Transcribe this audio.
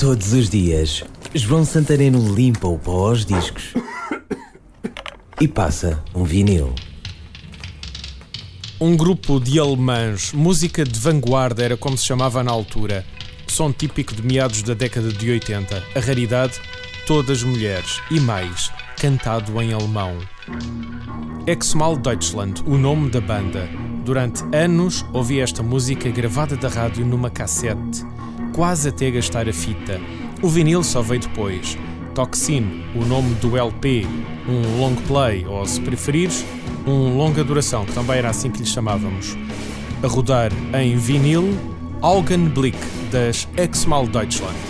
Todos os dias, João Santareno limpa o pó aos discos e passa um vinil. Um grupo de alemães, música de vanguarda era como se chamava na altura. Som típico de meados da década de 80. A raridade, todas mulheres. E mais, cantado em alemão. Exmal Deutschland, o nome da banda. Durante anos ouvi esta música gravada da rádio numa cassete, quase até gastar a fita. O vinil só veio depois. Toxin, o nome do LP, um long play, ou se preferires, um longa duração, que também era assim que lhe chamávamos. A rodar em vinil, Augenblick, das Exmal Deutschland.